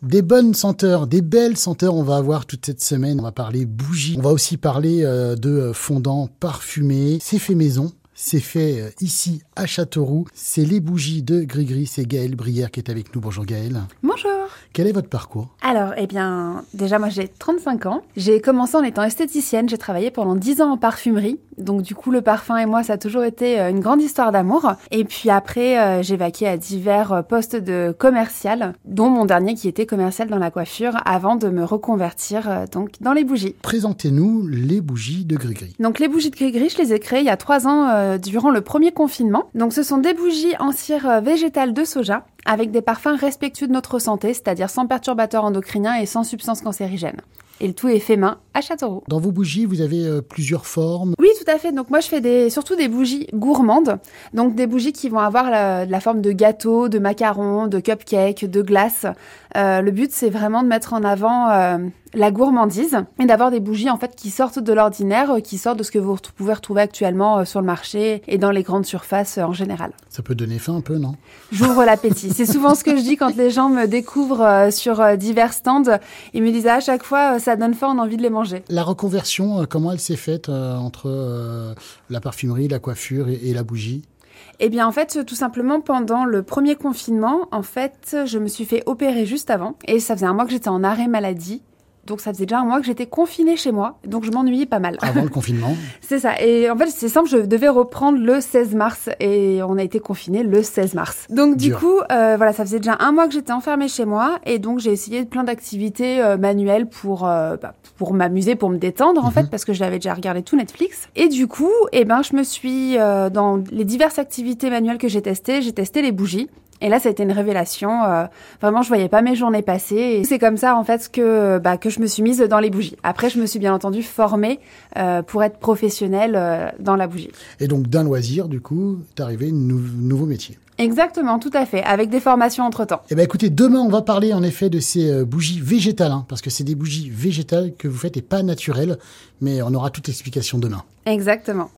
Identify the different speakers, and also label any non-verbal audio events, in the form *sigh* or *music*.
Speaker 1: Des bonnes senteurs, des belles senteurs, on va avoir toute cette semaine. On va parler bougies. On va aussi parler euh, de fondants parfumés. C'est fait maison. C'est fait euh, ici à Châteauroux. C'est les bougies de Gris-Gris. C'est Gaëlle Brière qui est avec nous. Bonjour Gaëlle.
Speaker 2: Bonjour.
Speaker 1: Quel est votre parcours?
Speaker 2: Alors, eh bien, déjà, moi j'ai 35 ans. J'ai commencé en étant esthéticienne. J'ai travaillé pendant 10 ans en parfumerie. Donc, du coup, le parfum et moi, ça a toujours été euh, une grande histoire d'amour. Et puis après, euh, j'ai vaqué à divers postes de commercial, dont mon dernier qui était commercial dans la coiffure, avant de me reconvertir donc dans les bougies.
Speaker 1: Présentez-nous les bougies de Gris-Gris.
Speaker 2: Donc, les bougies de Gris-Gris, je les ai créées il y a 3 ans durant le premier confinement. Donc, ce sont des bougies en cire végétale de soja avec des parfums respectueux de notre santé, c'est-à-dire sans perturbateurs endocriniens et sans substances cancérigènes. Et le tout est fait main à Châteauroux.
Speaker 1: Dans vos bougies, vous avez euh, plusieurs formes
Speaker 2: Oui, à fait. Donc moi, je fais des, surtout des bougies gourmandes. Donc des bougies qui vont avoir la, la forme de gâteau, de macaron, de cupcake, de glace. Euh, le but, c'est vraiment de mettre en avant euh, la gourmandise et d'avoir des bougies en fait qui sortent de l'ordinaire, euh, qui sortent de ce que vous pouvez retrouver actuellement sur le marché et dans les grandes surfaces en général.
Speaker 1: Ça peut donner faim un peu, non?
Speaker 2: J'ouvre l'appétit. C'est souvent ce que je dis quand les gens me découvrent sur divers stands. Ils me disent à chaque fois, ça donne faim, on a envie de les manger.
Speaker 1: La reconversion, comment elle s'est faite entre la parfumerie, la coiffure et, et la bougie
Speaker 2: eh bien, en fait, tout simplement, pendant le premier confinement, en fait, je me suis fait opérer juste avant. Et ça faisait un mois que j'étais en arrêt maladie. Donc ça faisait déjà un mois que j'étais confinée chez moi, donc je m'ennuyais pas mal.
Speaker 1: Avant le confinement *laughs*
Speaker 2: C'est ça. Et en fait, c'est simple, je devais reprendre le 16 mars et on a été confinés le 16 mars. Donc du coup, euh, voilà, ça faisait déjà un mois que j'étais enfermée chez moi et donc j'ai essayé plein d'activités euh, manuelles pour euh, bah, pour m'amuser, pour me détendre en mhm. fait, parce que j'avais déjà regardé tout Netflix. Et du coup, eh ben, je me suis dans les diverses activités manuelles que j'ai testées, j'ai testé les bougies. Et là, ça a été une révélation. Euh, vraiment, je voyais pas mes journées passer. Et c'est comme ça, en fait, que bah, que je me suis mise dans les bougies. Après, je me suis bien entendu formée euh, pour être professionnelle euh, dans la bougie.
Speaker 1: Et donc, d'un loisir, du coup, t'es arrivé un nouveau métier.
Speaker 2: Exactement, tout à fait, avec des formations entre-temps.
Speaker 1: Eh ben écoutez, demain on va parler en effet de ces bougies végétales, hein, parce que c'est des bougies végétales que vous faites et pas naturelles, mais on aura toute l'explication demain.
Speaker 2: Exactement.